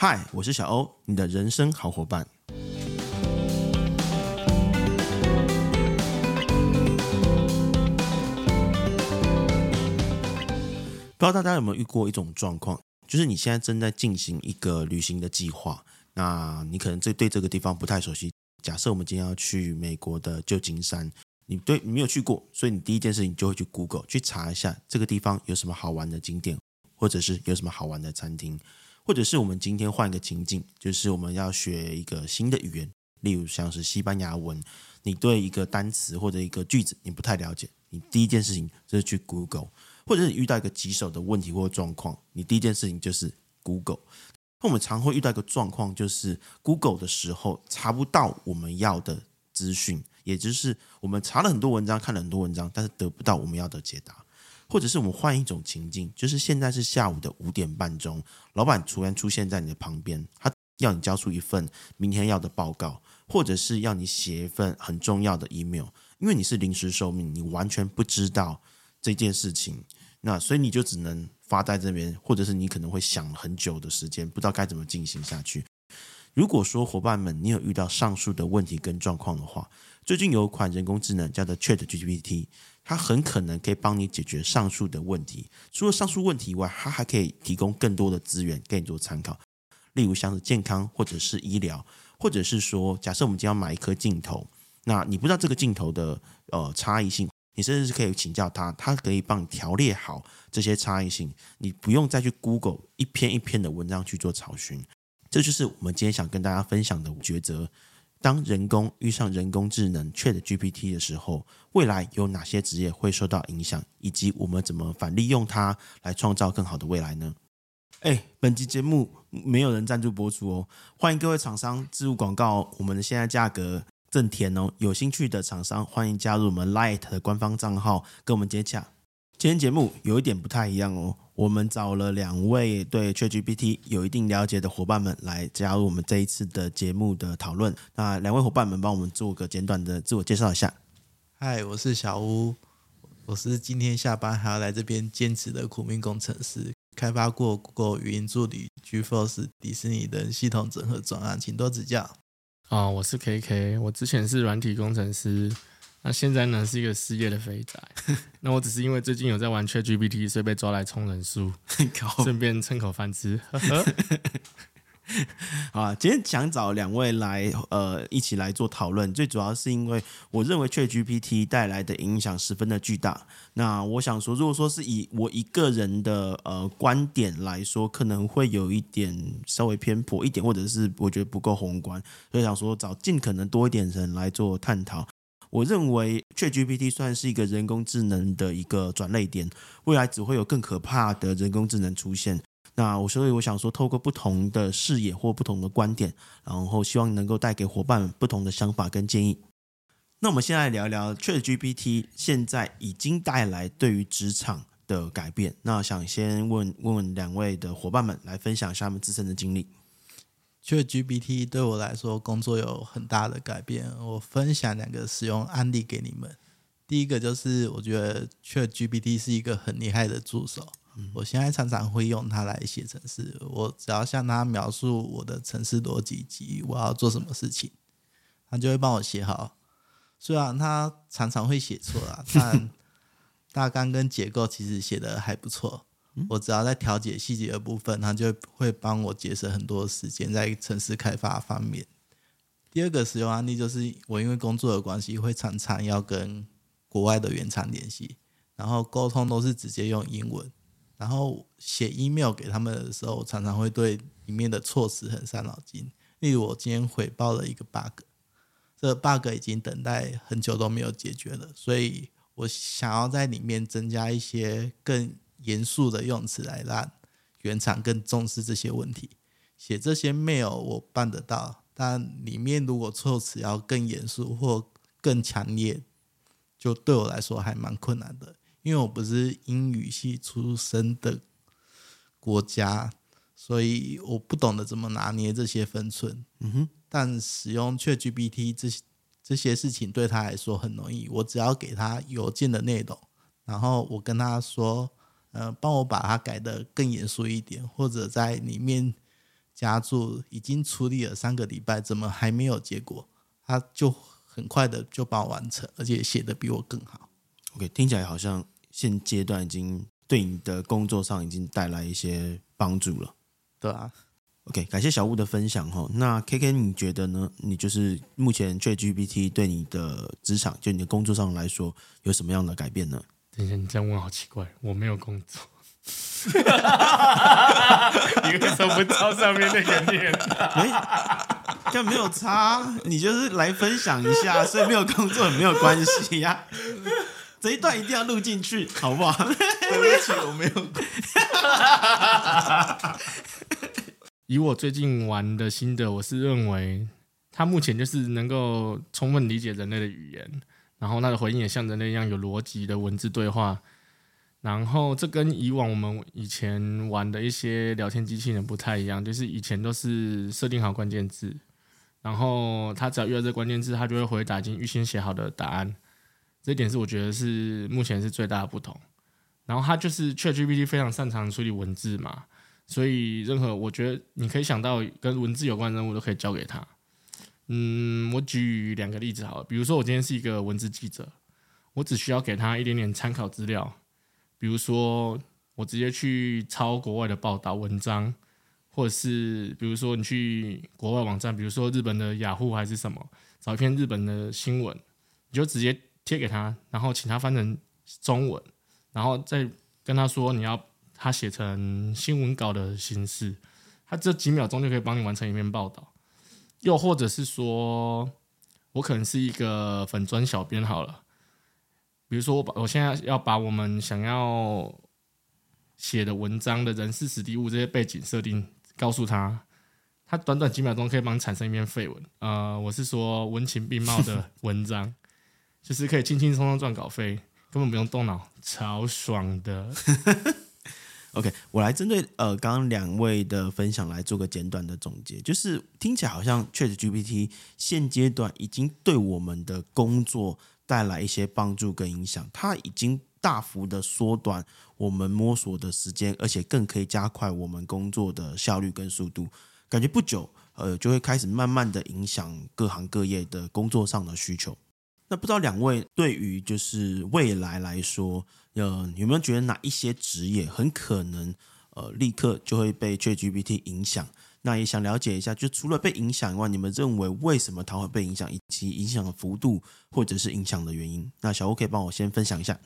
嗨，我是小欧，你的人生好伙伴。不知道大家有没有遇过一种状况，就是你现在正在进行一个旅行的计划，那你可能这对这个地方不太熟悉。假设我们今天要去美国的旧金山，你对你没有去过，所以你第一件事情就会去 Google 去查一下这个地方有什么好玩的景点，或者是有什么好玩的餐厅。或者是我们今天换一个情境，就是我们要学一个新的语言，例如像是西班牙文，你对一个单词或者一个句子你不太了解，你第一件事情就是去 Google，或者是遇到一个棘手的问题或状况，你第一件事情就是 Google。那我们常会遇到一个状况，就是 Google 的时候查不到我们要的资讯，也就是我们查了很多文章，看了很多文章，但是得不到我们要的解答。或者是我们换一种情境，就是现在是下午的五点半钟，老板突然出现在你的旁边，他要你交出一份明天要的报告，或者是要你写一份很重要的 email，因为你是临时受命，你完全不知道这件事情，那所以你就只能发在这边，或者是你可能会想很久的时间，不知道该怎么进行下去。如果说伙伴们你有遇到上述的问题跟状况的话，最近有一款人工智能叫做 ChatGPT。它很可能可以帮你解决上述的问题。除了上述问题以外，它还可以提供更多的资源给你做参考。例如像是健康，或者是医疗，或者是说，假设我们今天要买一颗镜头，那你不知道这个镜头的呃差异性，你甚至是可以请教它，它可以帮你条列好这些差异性，你不用再去 Google 一篇一篇的文章去做查询。这就是我们今天想跟大家分享的抉择。当人工遇上人工智能 ChatGPT 的时候，未来有哪些职业会受到影响，以及我们怎么反利用它来创造更好的未来呢？哎，本期节目没有人赞助播出哦，欢迎各位厂商置入广告哦，我们的现在价格正甜哦，有兴趣的厂商欢迎加入我们 Light 的官方账号跟我们接洽。今天节目有一点不太一样哦。我们找了两位对 ChatGPT 有一定了解的伙伴们来加入我们这一次的节目的讨论。那两位伙伴们帮我们做个简短的自我介绍一下。嗨，我是小屋，我是今天下班还要来这边兼职的苦命工程师，开发过 Google 语音助理、GeForce、迪士尼的系统整合专案，请多指教。啊，我是 KK，我之前是软体工程师。那现在呢，是一个失业的肥宅。那我只是因为最近有在玩 ChatGPT，所以被抓来充人数，顺便蹭口饭吃。好啊，今天想找两位来呃一起来做讨论，最主要是因为我认为 ChatGPT 带来的影响十分的巨大。那我想说，如果说是以我一个人的呃观点来说，可能会有一点稍微偏颇一点，或者是我觉得不够宏观，所以想说找尽可能多一点人来做探讨。我认为 ChatGPT 算是一个人工智能的一个转捩点，未来只会有更可怕的人工智能出现。那我所以我想说，透过不同的视野或不同的观点，然后希望能够带给伙伴不同的想法跟建议。那我们先来聊一聊 ChatGPT 现在已经带来对于职场的改变。那想先问问问两位的伙伴们来分享一下他们自身的经历。ChatGPT 对我来说，工作有很大的改变。我分享两个使用案例给你们。第一个就是，我觉得 ChatGPT 是一个很厉害的助手。我现在常常会用它来写程式。我只要向它描述我的程式逻辑及我要做什么事情，它就会帮我写好。虽然它常常会写错啊，但 大纲跟结构其实写的还不错。我只要在调节细节的部分，它就会帮我节省很多时间在城市开发方面。第二个使用案例就是，我因为工作的关系，会常常要跟国外的原厂联系，然后沟通都是直接用英文，然后写 email 给他们的时候，常常会对里面的措辞很伤脑筋。例如，我今天回报了一个 bug，这个 bug 已经等待很久都没有解决了，所以我想要在里面增加一些更严肃的用词来让原厂更重视这些问题。写这些 mail 我办得到，但里面如果措辞要更严肃或更强烈，就对我来说还蛮困难的。因为我不是英语系出身的国家，所以我不懂得怎么拿捏这些分寸。嗯哼，但使用 ChatGPT 这些这些事情对他来说很容易。我只要给他邮件的内容，然后我跟他说。呃，帮我把它改得更严肃一点，或者在里面加注已经处理了三个礼拜，怎么还没有结果？他就很快的就帮我完成，而且写的比我更好。OK，听起来好像现阶段已经对你的工作上已经带来一些帮助了。对啊。OK，感谢小物的分享哈。那 KK 你觉得呢？你就是目前 ChatGPT 对你的职场，就你的工作上来说，有什么样的改变呢？等一下，你这样问好奇怪，我没有工作。你为什么不照上面那个念？哎，这没有差，你就是来分享一下，所以没有工作也没有关系呀、啊。这一段一定要录进去，好不好？对不起，我没有。以我最近玩的心得，我是认为它目前就是能够充分理解人类的语言，然后他的回应也像人类一样有逻辑的文字对话。然后这跟以往我们以前玩的一些聊天机器人不太一样，就是以前都是设定好关键字，然后他只要遇到这个关键字，他就会回答已经预先写好的答案。这一点是我觉得是目前是最大的不同。然后它就是 ChatGPT 非常擅长处理文字嘛。所以，任何我觉得你可以想到跟文字有关的任务都可以交给他。嗯，我举两个例子好了，比如说我今天是一个文字记者，我只需要给他一点点参考资料，比如说我直接去抄国外的报道文章，或者是比如说你去国外网站，比如说日本的雅虎还是什么，找一篇日本的新闻，你就直接贴给他，然后请他翻成中文，然后再跟他说你要。他写成新闻稿的形式，他这几秒钟就可以帮你完成一篇报道。又或者是说，我可能是一个粉砖小编好了，比如说我把我现在要把我们想要写的文章的人事、史地、物这些背景设定告诉他，他短短几秒钟可以帮你产生一篇废文。呃，我是说文情并茂的 文章，就是可以轻轻松松赚稿费，根本不用动脑，超爽的。OK，我来针对呃刚刚两位的分享来做个简短的总结，就是听起来好像 ChatGPT 现阶段已经对我们的工作带来一些帮助跟影响，它已经大幅的缩短我们摸索的时间，而且更可以加快我们工作的效率跟速度，感觉不久呃就会开始慢慢的影响各行各业的工作上的需求。那不知道两位对于就是未来来说，呃，有没有觉得哪一些职业很可能呃立刻就会被 ChatGPT 影响？那也想了解一下，就除了被影响以外，你们认为为什么它会被影响，以及影响的幅度或者是影响的原因？那小欧可以帮我先分享一下。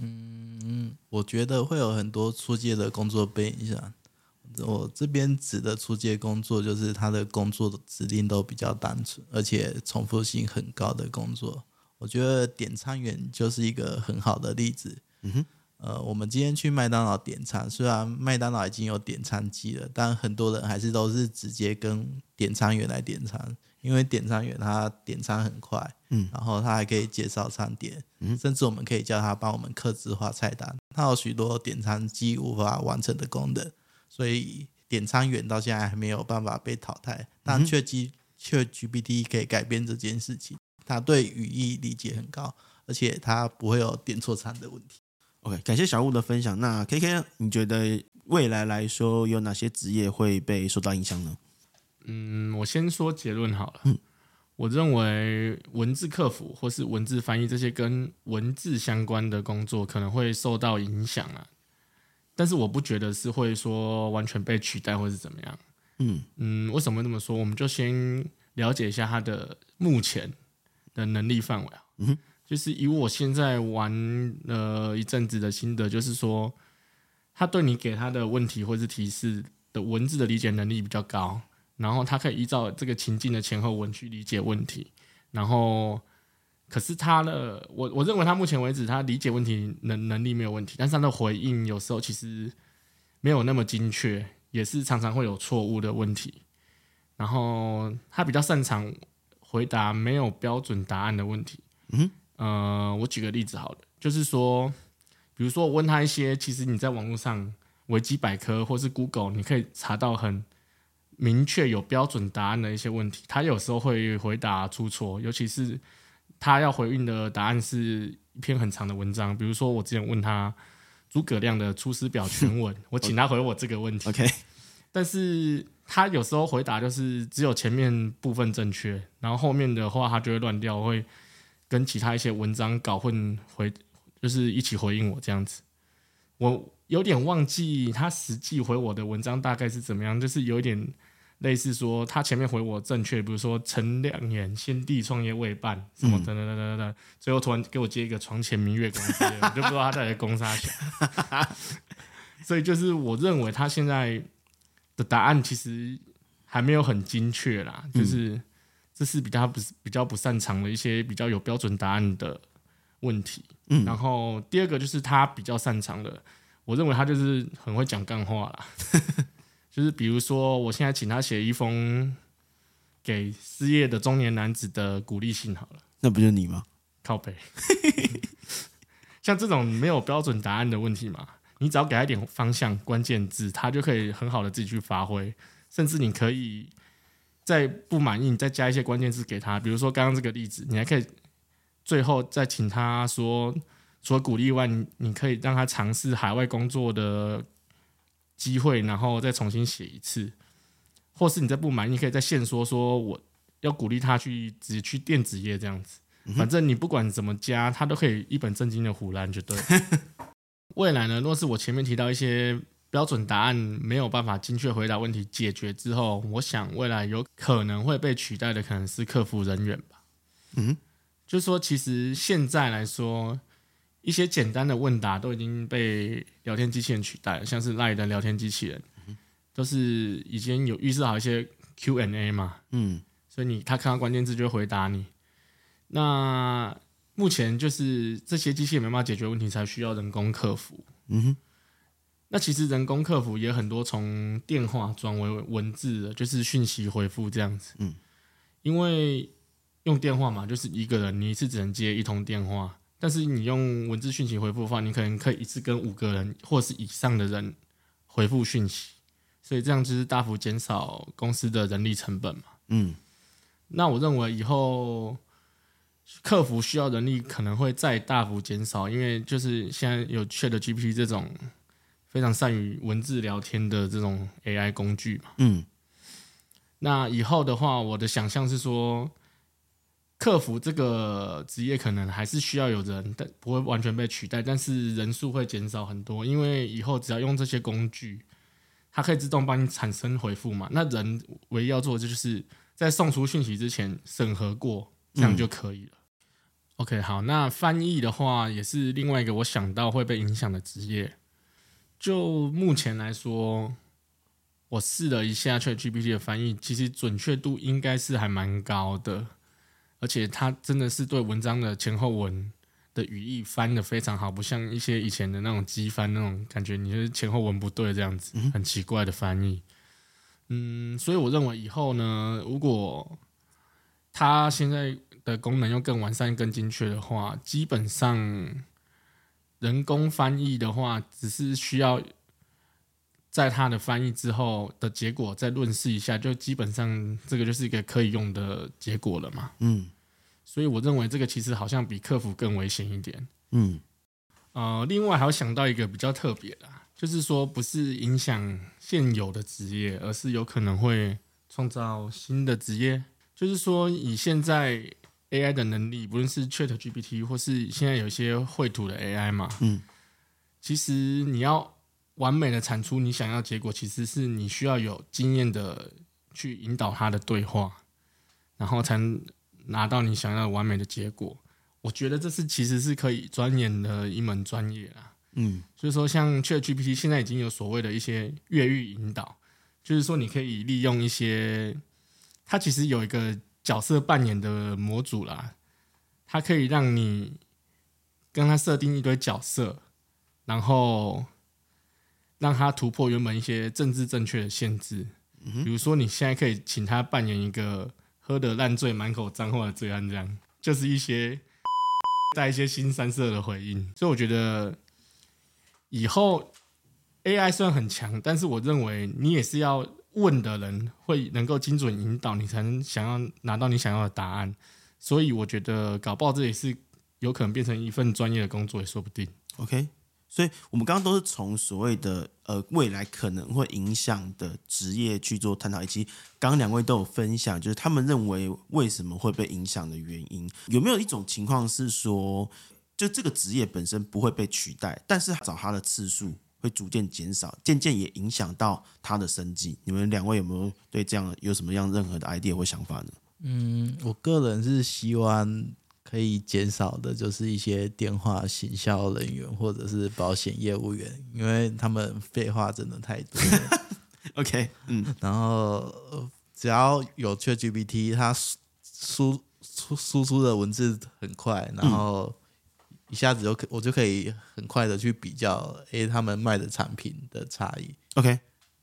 嗯，我觉得会有很多初阶的工作被影响。我这边指的出街工作，就是他的工作的指令都比较单纯，而且重复性很高的工作。我觉得点餐员就是一个很好的例子。嗯哼，呃，我们今天去麦当劳点餐，虽然麦当劳已经有点餐机了，但很多人还是都是直接跟点餐员来点餐，因为点餐员他点餐很快，嗯，然后他还可以介绍餐点，嗯，甚至我们可以叫他帮我们刻制化菜单，他有许多点餐机无法完成的功能。所以点餐员到现在还没有办法被淘汰，但 ChatGPT 可以改变这件事情。他对语义理解很高，而且他不会有点错餐的问题。OK，感谢小物的分享。那 KK，你觉得未来来说有哪些职业会被受到影响呢？嗯，我先说结论好了。嗯，我认为文字客服或是文字翻译这些跟文字相关的工作可能会受到影响啊。但是我不觉得是会说完全被取代或是怎么样。嗯嗯，为什么会这么说？我们就先了解一下他的目前的能力范围啊。嗯哼，就是以我现在玩了一阵子的心得，就是说他对你给他的问题或是提示的文字的理解能力比较高，然后他可以依照这个情境的前后文去理解问题，然后。可是他的，我我认为他目前为止他理解问题能能力没有问题，但是他的回应有时候其实没有那么精确，也是常常会有错误的问题。然后他比较擅长回答没有标准答案的问题。嗯，呃，我举个例子好了，就是说，比如说我问他一些，其实你在网络上维基百科或是 Google，你可以查到很明确有标准答案的一些问题，他有时候会回答出错，尤其是。他要回应的答案是一篇很长的文章，比如说我之前问他诸葛亮的《出师表》全文，我请他回我这个问题。OK，但是他有时候回答就是只有前面部分正确，然后后面的话他就会乱掉，会跟其他一些文章搞混回，就是一起回应我这样子。我有点忘记他实际回我的文章大概是怎么样，就是有一点类似说他前面回我正确，比如说陈亮言先帝创业未半什么等等等等等，最后突然给我接一个床前明月光之类的，我就不知道他在来攻杀小。所以就是我认为他现在的答案其实还没有很精确啦，就是这是比较不比较不擅长的一些比较有标准答案的问题。嗯，然后第二个就是他比较擅长的，我认为他就是很会讲干话啦，就是比如说我现在请他写一封给失业的中年男子的鼓励信好了，那不就是你吗？靠北，像这种没有标准答案的问题嘛。你只要给他一点方向、关键字，他就可以很好的自己去发挥。甚至你可以再不满意，你再加一些关键字给他。比如说刚刚这个例子，你还可以最后再请他说，除了鼓励外，你你可以让他尝试海外工作的机会，然后再重新写一次。或是你再不满意，可以再现说说我要鼓励他去只去电子业这样子。反正你不管怎么加，他都可以一本正经的唬烂就对。未来呢，若是我前面提到一些标准答案没有办法精确回答问题解决之后，我想未来有可能会被取代的可能是客服人员吧。嗯，就是说，其实现在来说，一些简单的问答都已经被聊天机器人取代了，像是 LINE 的聊天机器人，都是已经有预设好一些 Q&A 嘛。嗯，所以你他看到关键字就会回答你。那目前就是这些机器人没办法解决问题，才需要人工客服。嗯哼，那其实人工客服也很多，从电话转为文字的，就是讯息回复这样子。嗯，因为用电话嘛，就是一个人你一次只能接一通电话，但是你用文字讯息回复的话，你可能可以一次跟五个人或是以上的人回复讯息，所以这样就是大幅减少公司的人力成本嘛。嗯，那我认为以后。客服需要人力可能会再大幅减少，因为就是现在有 ChatGPT 这种非常善于文字聊天的这种 AI 工具嘛。嗯，那以后的话，我的想象是说，客服这个职业可能还是需要有人，但不会完全被取代，但是人数会减少很多，因为以后只要用这些工具，它可以自动帮你产生回复嘛。那人唯一要做的就是在送出讯息之前审核过。这样就可以了。OK，好，那翻译的话也是另外一个我想到会被影响的职业。就目前来说，我试了一下 ChatGPT 的翻译，其实准确度应该是还蛮高的，而且他真的是对文章的前后文的语义翻的非常好，不像一些以前的那种机翻那种感觉，你就是前后文不对这样子，很奇怪的翻译。嗯，所以我认为以后呢，如果它现在的功能又更完善、更精确的话，基本上人工翻译的话，只是需要在他的翻译之后的结果再论试一下，就基本上这个就是一个可以用的结果了嘛。嗯，所以我认为这个其实好像比客服更危险一点。嗯，呃，另外还有想到一个比较特别的，就是说不是影响现有的职业，而是有可能会创造新的职业。就是说，以现在 AI 的能力，不论是 ChatGPT 或是现在有一些绘图的 AI 嘛，嗯，其实你要完美的产出你想要结果，其实是你需要有经验的去引导他的对话，然后才能拿到你想要完美的结果。我觉得这是其实是可以钻研的一门专业啦，嗯，所以说像 ChatGPT 现在已经有所谓的一些越狱引导，就是说你可以利用一些。它其实有一个角色扮演的模组啦，它可以让你跟它设定一堆角色，然后让他突破原本一些政治正确的限制。比如说，你现在可以请他扮演一个喝得烂醉、满口脏话的罪案，这样就是一些 带一些新三色的回应。所以我觉得以后 AI 虽然很强，但是我认为你也是要。问的人会能够精准引导你，才能想要拿到你想要的答案。所以我觉得搞不好这也是有可能变成一份专业的工作，也说不定。OK，所以我们刚刚都是从所谓的呃未来可能会影响的职业去做探讨，以及刚刚两位都有分享，就是他们认为为什么会被影响的原因。有没有一种情况是说，就这个职业本身不会被取代，但是找他的次数会逐渐减少，渐渐也影响到他的生计？你们两位有没有对这样有什么样任何的 idea 或想法呢？嗯，我个人是希望可以减少的，就是一些电话行销人员或者是保险业务员，因为他们废话真的太多。OK，嗯，然后只要有 ChatGPT，它输输输出的文字很快，然后一下子就可我就可以很快的去比较，诶，他们卖的产品的差异。OK，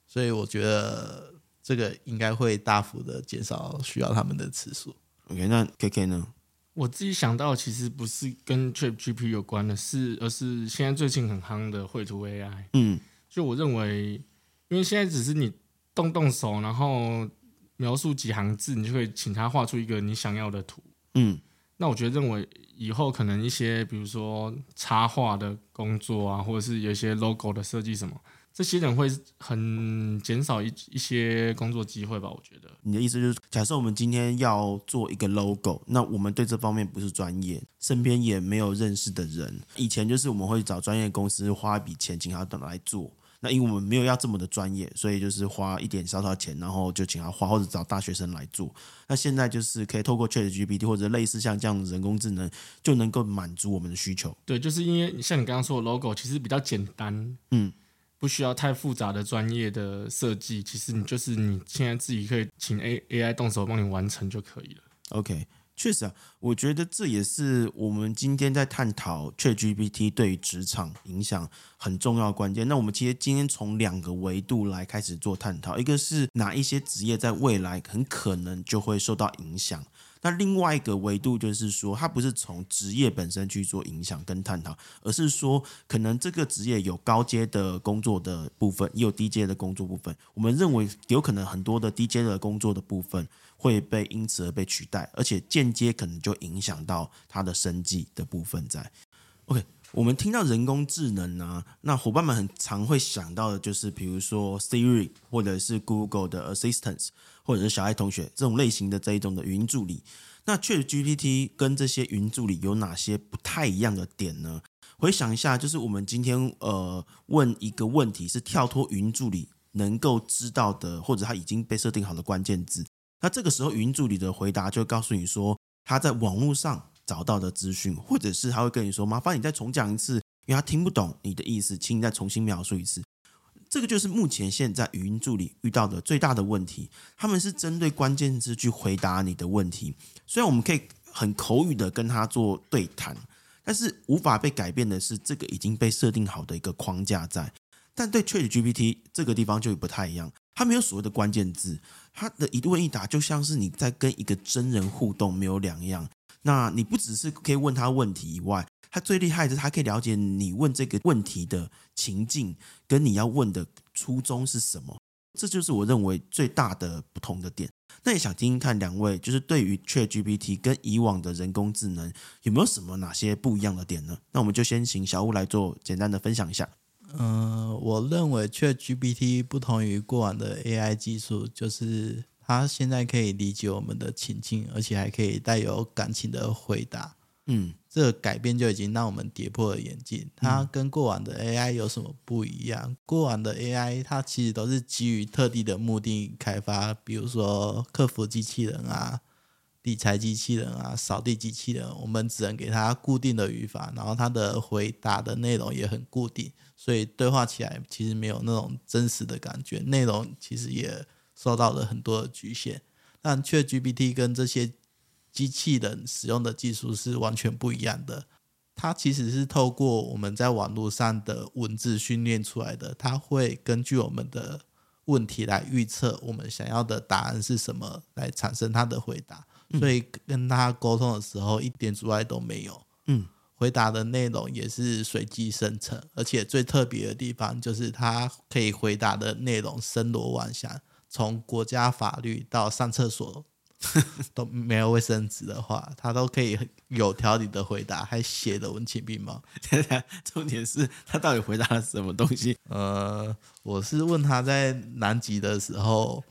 所以我觉得。这个应该会大幅的减少需要他们的次数。OK，那 KK 呢？我自己想到其实不是跟 ChatGPT 有关的是，而是现在最近很夯的绘图 AI。嗯，就我认为，因为现在只是你动动手，然后描述几行字，你就可以请他画出一个你想要的图。嗯，那我觉得认为以后可能一些比如说插画的工作啊，或者是有一些 logo 的设计什么。这些人会很减少一一些工作机会吧？我觉得你的意思就是，假设我们今天要做一个 logo，那我们对这方面不是专业，身边也没有认识的人。以前就是我们会找专业公司花一笔钱请他等来做，那因为我们没有要这么的专业，所以就是花一点少少钱，然后就请他画，或者找大学生来做。那现在就是可以透过 ChatGPT 或者类似像这样的人工智能，就能够满足我们的需求。对，就是因为像你刚刚说的 logo，其实比较简单，嗯。不需要太复杂的专业的设计，其实你就是你现在自己可以请 A A I 动手帮你完成就可以了。OK，确实啊，我觉得这也是我们今天在探讨 ChatGPT 对于职场影响很重要的关键。那我们其实今天从两个维度来开始做探讨，一个是哪一些职业在未来很可能就会受到影响。那另外一个维度就是说，它不是从职业本身去做影响跟探讨，而是说，可能这个职业有高阶的工作的部分，也有低阶的工作部分。我们认为有可能很多的低阶的工作的部分会被因此而被取代，而且间接可能就影响到他的生计的部分在。OK。我们听到人工智能呢、那伙伴们很常会想到的就是，比如说 Siri 或者是 Google 的 Assistant，或者是小爱同学这种类型的这一种的语音助理。那 ChatGPT 跟这些语音助理有哪些不太一样的点呢？回想一下，就是我们今天呃问一个问题，是跳脱语音助理能够知道的，或者他已经被设定好的关键字。那这个时候语音助理的回答就告诉你说，他在网络上。找到的资讯，或者是他会跟你说：“麻烦你再重讲一次，因为他听不懂你的意思，请你再重新描述一次。”这个就是目前现在语音助理遇到的最大的问题。他们是针对关键字去回答你的问题，虽然我们可以很口语的跟他做对谈，但是无法被改变的是这个已经被设定好的一个框架在。但对 ChatGPT 这个地方就不太一样，它没有所谓的关键字，它的一问一答就像是你在跟一个真人互动，没有两样。那你不只是可以问他问题以外，他最厉害的是他可以了解你问这个问题的情境跟你要问的初衷是什么，这就是我认为最大的不同的点。那也想听听看两位，就是对于 ChatGPT 跟以往的人工智能有没有什么哪些不一样的点呢？那我们就先请小吴来做简单的分享一下。嗯、我认为 ChatGPT 不同于过往的 AI 技术，就是。它现在可以理解我们的情境，而且还可以带有感情的回答。嗯，这个改变就已经让我们跌破了眼镜。它跟过往的 AI 有什么不一样？过往的 AI 它其实都是基于特定的目的开发，比如说客服机器人啊、理财机器人啊、扫地机器人，我们只能给它固定的语法，然后它的回答的内容也很固定，所以对话起来其实没有那种真实的感觉，内容其实也。受到了很多的局限，但 ChatGPT 跟这些机器人使用的技术是完全不一样的。它其实是透过我们在网络上的文字训练出来的，它会根据我们的问题来预测我们想要的答案是什么，来产生它的回答。所以跟它沟通的时候一点阻碍都没有。嗯，回答的内容也是随机生成，而且最特别的地方就是它可以回答的内容森罗万象。从国家法律到上厕所 都没有卫生纸的话，他都可以有条理的回答，还写的文情并茂。重点是他到底回答了什么东西？呃，我是问他在南极的时候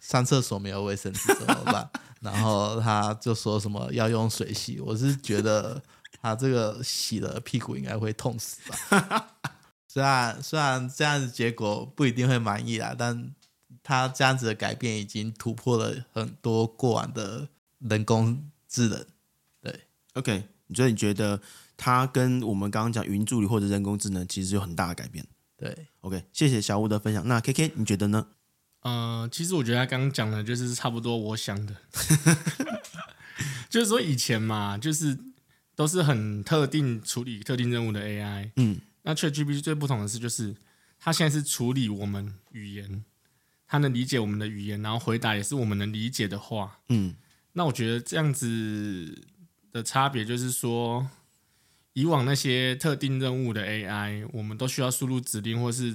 上厕所没有卫生纸怎么办，然后他就说什么要用水洗。我是觉得他这个洗了屁股应该会痛死吧。虽然虽然这样子结果不一定会满意啦，但。他这样子的改变已经突破了很多过往的人工智能，对，OK，所以你觉得他跟我们刚刚讲云助理或者人工智能其实有很大的改变？对，OK，谢谢小吴的分享。那 KK 你觉得呢？呃，其实我觉得他刚刚讲的就是差不多我想的，就是说以前嘛，就是都是很特定处理特定任务的 AI，嗯，那 ChatGPT 最不同的是，就是它现在是处理我们语言。他能理解我们的语言，然后回答也是我们能理解的话。嗯，那我觉得这样子的差别就是说，以往那些特定任务的 AI，我们都需要输入指令或是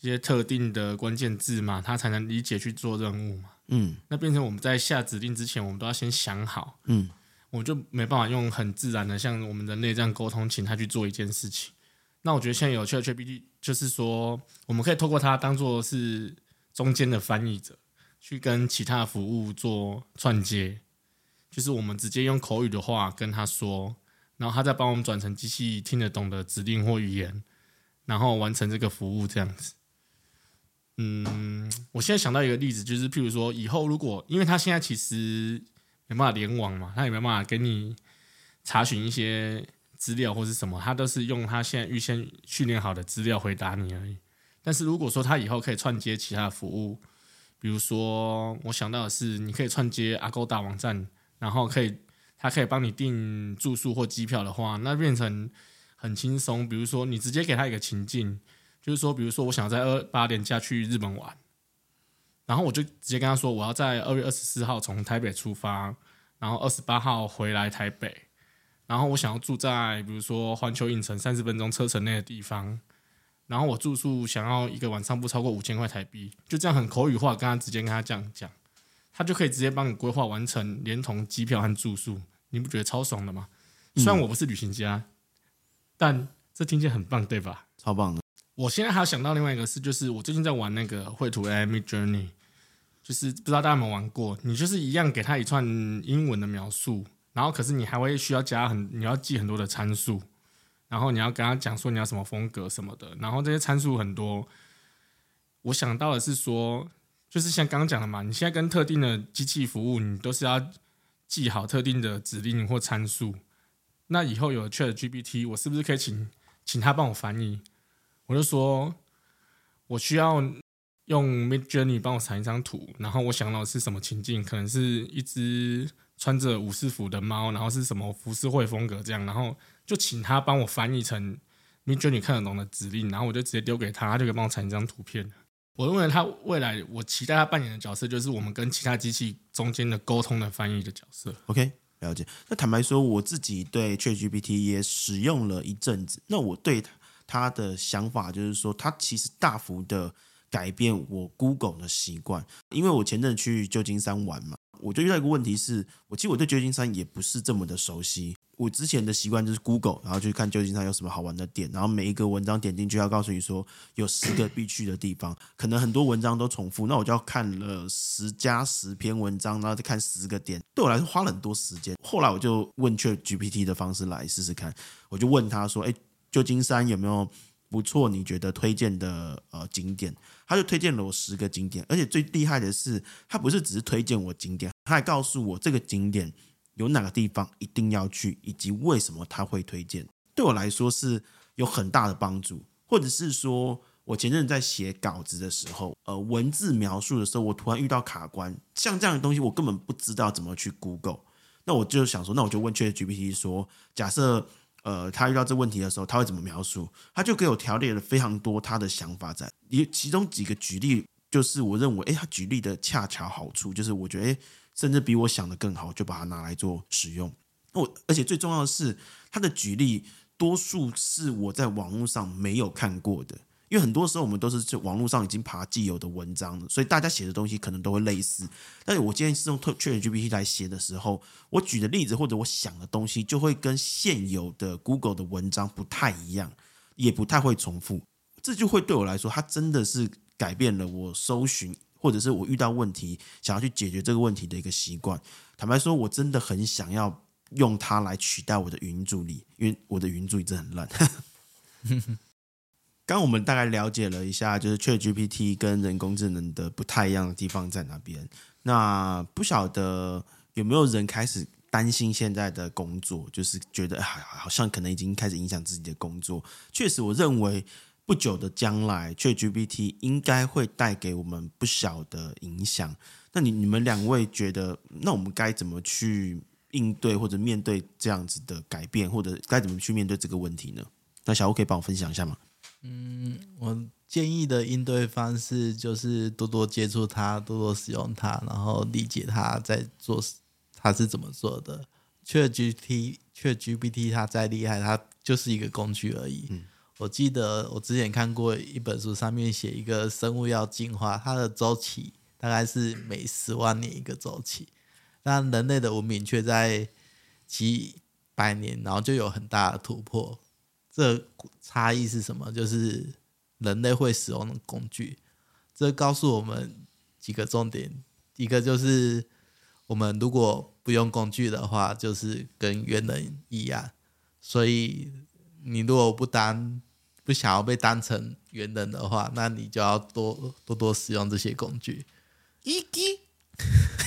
一些特定的关键字嘛，它才能理解去做任务嘛。嗯，那变成我们在下指令之前，我们都要先想好。嗯，我就没办法用很自然的像我们人类这样沟通，请他去做一件事情。那我觉得现在有 ChatGPT，就是说我们可以透过它当做是。中间的翻译者去跟其他服务做串接，就是我们直接用口语的话跟他说，然后他再帮我们转成机器听得懂的指令或语言，然后完成这个服务这样子。嗯，我现在想到一个例子，就是譬如说以后如果，因为他现在其实没办法联网嘛，他也没办法给你查询一些资料或是什么，他都是用他现在预先训练好的资料回答你而已。但是如果说他以后可以串接其他服务，比如说我想到的是，你可以串接 Agoda 网站，然后可以，他可以帮你订住宿或机票的话，那变成很轻松。比如说你直接给他一个情境，就是说，比如说我想在二八点假去日本玩，然后我就直接跟他说，我要在二月二十四号从台北出发，然后二十八号回来台北，然后我想要住在比如说环球影城三十分钟车程内的地方。然后我住宿想要一个晚上不超过五千块台币，就这样很口语化，跟他直接跟他这样讲，他就可以直接帮你规划完成，连同机票和住宿，你不觉得超爽的吗？虽然我不是旅行家，但这听起来很棒，对吧？超棒的。我现在还有想到另外一个事，就是我最近在玩那个绘图 AI Midjourney，就是不知道大家有没有玩过？你就是一样给他一串英文的描述，然后可是你还会需要加很，你要记很多的参数。然后你要跟他讲说你要什么风格什么的，然后这些参数很多。我想到的是说，就是像刚刚讲的嘛，你现在跟特定的机器服务，你都是要记好特定的指令或参数。那以后有 ChatGPT，我是不是可以请请他帮我翻译？我就说我需要用 Midjourney 帮我产一张图，然后我想到的是什么情境，可能是一只穿着武士服的猫，然后是什么浮世绘风格这样，然后。就请他帮我翻译成你觉得你看得懂的指令，然后我就直接丢给他，他就可以帮我产一张图片。我认为他未来，我期待他扮演的角色就是我们跟其他机器中间的沟通的翻译的角色。OK，了解。那坦白说，我自己对 ChatGPT 也使用了一阵子。那我对他的想法就是说，他其实大幅的改变我 Google 的习惯，因为我前阵去旧金山玩嘛。我就遇到一个问题是，我其实我对旧金山也不是这么的熟悉。我之前的习惯就是 Google，然后去看旧金山有什么好玩的点，然后每一个文章点进去要告诉你说有十个必去的地方，可能很多文章都重复，那我就要看了十加十篇文章，然后再看十个点，对我来说花了很多时间。后来我就问去 GPT 的方式来试试看，我就问他说：“哎，旧金山有没有不错你觉得推荐的呃景点？”他就推荐了我十个景点，而且最厉害的是，他不是只是推荐我景点。他还告诉我这个景点有哪个地方一定要去，以及为什么他会推荐。对我来说是有很大的帮助，或者是说我前阵在写稿子的时候，呃，文字描述的时候，我突然遇到卡关，像这样的东西，我根本不知道怎么去 Google。那我就想说，那我就问 ChatGPT 说，假设呃他遇到这问题的时候，他会怎么描述？他就给我条列了非常多他的想法在，也其中几个举例，就是我认为，哎，他举例的恰巧好处，就是我觉得，哎。甚至比我想的更好，就把它拿来做使用。我而且最重要的是，它的举例多数是我在网络上没有看过的。因为很多时候我们都是在网络上已经爬既有的文章了，所以大家写的东西可能都会类似。但是我今天是用 ChatGPT 来写的时候，我举的例子或者我想的东西就会跟现有的 Google 的文章不太一样，也不太会重复。这就会对我来说，它真的是改变了我搜寻或者是我遇到问题想要去解决这个问题的一个习惯。坦白说，我真的很想要用它来取代我的语音助理，因为我的语音助理真的很烂。刚我们大概了解了一下，就是 ChatGPT 跟人工智能的不太一样的地方在哪边。那不晓得有没有人开始担心现在的工作，就是觉得好像可能已经开始影响自己的工作。确实，我认为不久的将来，ChatGPT 应该会带给我们不小的影响。那你你们两位觉得，那我们该怎么去应对或者面对这样子的改变，或者该怎么去面对这个问题呢？那小吴可以帮我分享一下吗？嗯，我建议的应对方式就是多多接触它，多多使用它，然后理解它在做，它是怎么做的。ChatGPT、ChatGPT 它再厉害，它就是一个工具而已。嗯，我记得我之前看过一本书，上面写一个生物要进化，它的周期大概是每十万年一个周期，但人类的文明却在几百年，然后就有很大的突破。这差异是什么？就是人类会使用的工具。这告诉我们几个重点：一个就是我们如果不用工具的话，就是跟猿人一样。所以你如果不当不想要被当成猿人的话，那你就要多多多使用这些工具。一滴，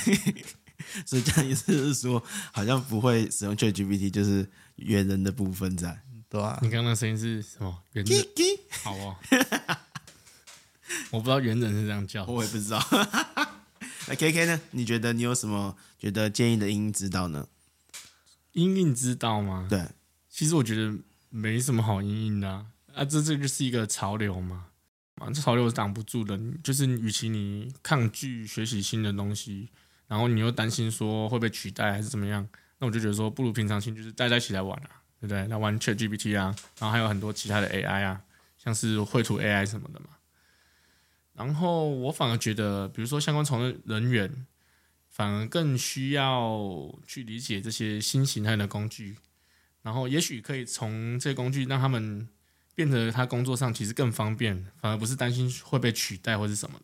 所以这样意思是说，好像不会使用 ChatGPT，就是猿人的部分在。对啊，你刚刚声音是什么？猿人？好哦，我不知道猿人是这样叫，我也不知道。那 K K 呢？你觉得你有什么觉得建议的因应之道呢？音韵之道吗？对，其实我觉得没什么好音韵的啊，啊这这就是一个潮流嘛，啊，这潮流是挡不住的。就是与其你抗拒学习新的东西，然后你又担心说会被取代还是怎么样，那我就觉得说不如平常心，就是大家一起来玩啊。对不对？那玩 ChatGPT 啊，然后还有很多其他的 AI 啊，像是绘图 AI 什么的嘛。然后我反而觉得，比如说相关从业人员，反而更需要去理解这些新形态的工具，然后也许可以从这些工具让他们变得他工作上其实更方便，反而不是担心会被取代或是什么。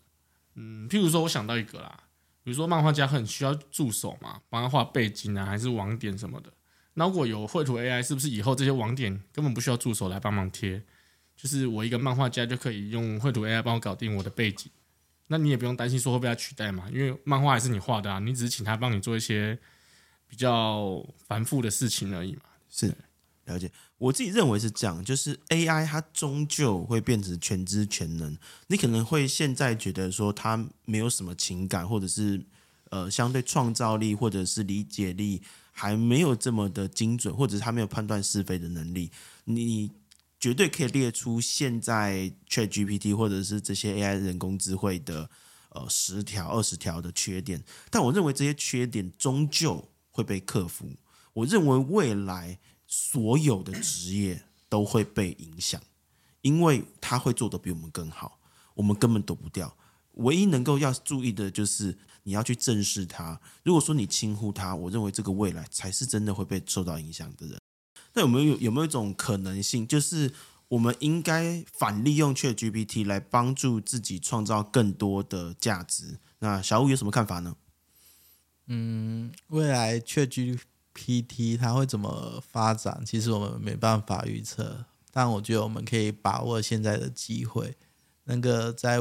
嗯，譬如说我想到一个啦，比如说漫画家很需要助手嘛，帮他画背景啊，还是网点什么的。那如果有绘图 AI，是不是以后这些网点根本不需要助手来帮忙贴？就是我一个漫画家就可以用绘图 AI 帮我搞定我的背景，那你也不用担心说会被他取代嘛，因为漫画还是你画的啊，你只是请他帮你做一些比较繁复的事情而已嘛。是，了解。我自己认为是这样，就是 AI 它终究会变成全知全能。你可能会现在觉得说它没有什么情感，或者是呃相对创造力，或者是理解力。还没有这么的精准，或者是他没有判断是非的能力，你绝对可以列出现在 ChatGPT 或者是这些 AI 人工智慧的呃十条、二十条的缺点。但我认为这些缺点终究会被克服。我认为未来所有的职业都会被影响，因为他会做得比我们更好，我们根本躲不掉。唯一能够要注意的就是。你要去正视他。如果说你轻忽他，我认为这个未来才是真的会被受到影响的人。那有没有有没有一种可能性，就是我们应该反利用 ChatGPT 来帮助自己创造更多的价值？那小吴有什么看法呢？嗯，未来 P T 它会怎么发展？其实我们没办法预测，但我觉得我们可以把握现在的机会。那个在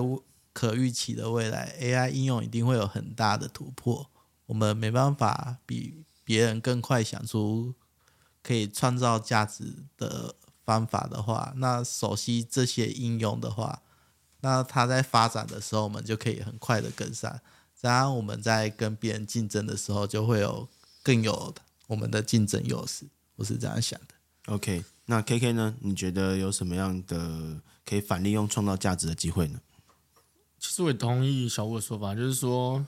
可预期的未来，AI 应用一定会有很大的突破。我们没办法比别人更快想出可以创造价值的方法的话，那熟悉这些应用的话，那它在发展的时候，我们就可以很快的跟上。这样我们在跟别人竞争的时候，就会有更有我们的竞争优势。我是这样想的。OK，那 KK 呢？你觉得有什么样的可以反利用创造价值的机会呢？其实我也同意小吴的说法，就是说，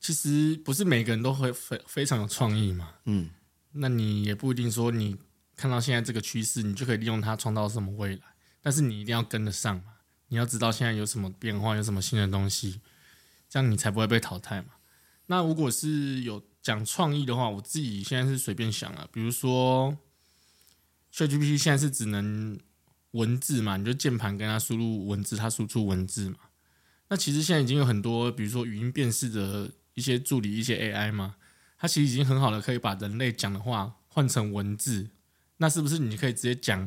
其实不是每个人都会非非常有创意嘛。嗯，那你也不一定说你看到现在这个趋势，你就可以利用它创造什么未来。但是你一定要跟得上嘛。你要知道现在有什么变化，有什么新的东西，这样你才不会被淘汰嘛。那如果是有讲创意的话，我自己现在是随便想了，比如说，ChatGPT 现在是只能文字嘛，你就键盘跟它输入文字，它输出文字嘛。那其实现在已经有很多，比如说语音辨识的一些助理、一些 AI 嘛，它其实已经很好的可以把人类讲的话换成文字。那是不是你可以直接讲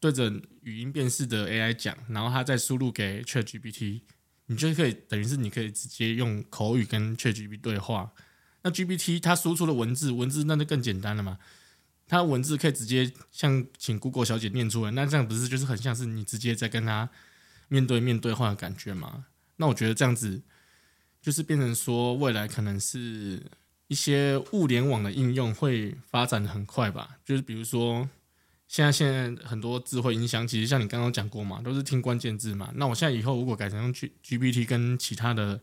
对着语音辨识的 AI 讲，然后它再输入给 ChatGPT，你就可以等于是你可以直接用口语跟 ChatGPT 对话。那 GPT 它输出的文字，文字那就更简单了嘛，它文字可以直接像请 Google 小姐念出来，那这样不是就是很像是你直接在跟他面对面对话的感觉吗？那我觉得这样子就是变成说，未来可能是一些物联网的应用会发展的很快吧。就是比如说，现在现在很多智慧音箱，其实像你刚刚讲过嘛，都是听关键字嘛。那我现在以后如果改成用 G GPT 跟其他的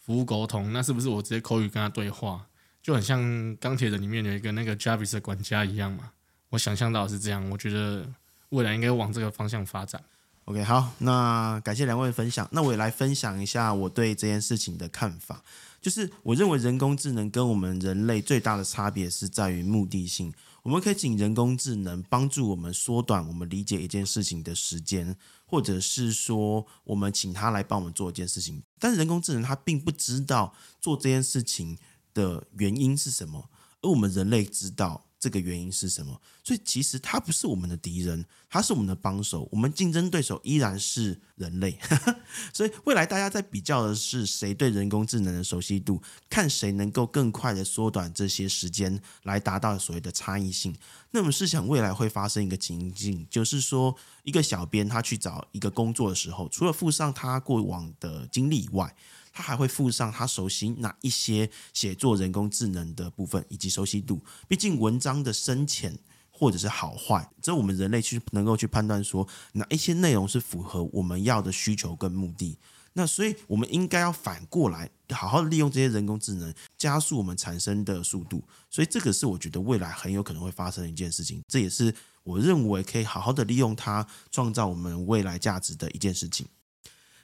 服务沟通，那是不是我直接口语跟他对话，就很像钢铁人里面有一个那个 Jarvis 的管家一样嘛？我想象到是这样，我觉得未来应该往这个方向发展。OK，好，那感谢两位分享。那我也来分享一下我对这件事情的看法。就是我认为人工智能跟我们人类最大的差别是在于目的性。我们可以请人工智能帮助我们缩短我们理解一件事情的时间，或者是说我们请他来帮我们做一件事情。但是人工智能它并不知道做这件事情的原因是什么，而我们人类知道。这个原因是什么？所以其实它不是我们的敌人，它是我们的帮手。我们竞争对手依然是人类，所以未来大家在比较的是谁对人工智能的熟悉度，看谁能够更快的缩短这些时间，来达到所谓的差异性。那么试想未来会发生一个情境，就是说一个小编他去找一个工作的时候，除了附上他过往的经历以外，他还会附上他熟悉哪一些写作人工智能的部分以及熟悉度。毕竟文章的深浅或者是好坏，只有我们人类去能够去判断说哪一些内容是符合我们要的需求跟目的。那所以我们应该要反过来好好利用这些人工智能，加速我们产生的速度。所以这个是我觉得未来很有可能会发生的一件事情。这也是我认为可以好好的利用它，创造我们未来价值的一件事情。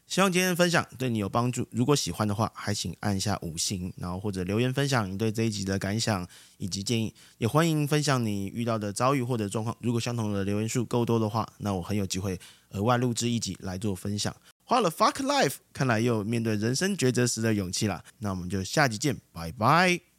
希望今天的分享对你有帮助。如果喜欢的话，还请按下五星，然后或者留言分享你对这一集的感想以及建议。也欢迎分享你遇到的遭遇或者状况。如果相同的留言数够多的话，那我很有机会额外录制一集来做分享。花了 fuck life，看来又面对人生抉择时的勇气了。那我们就下集见，拜拜。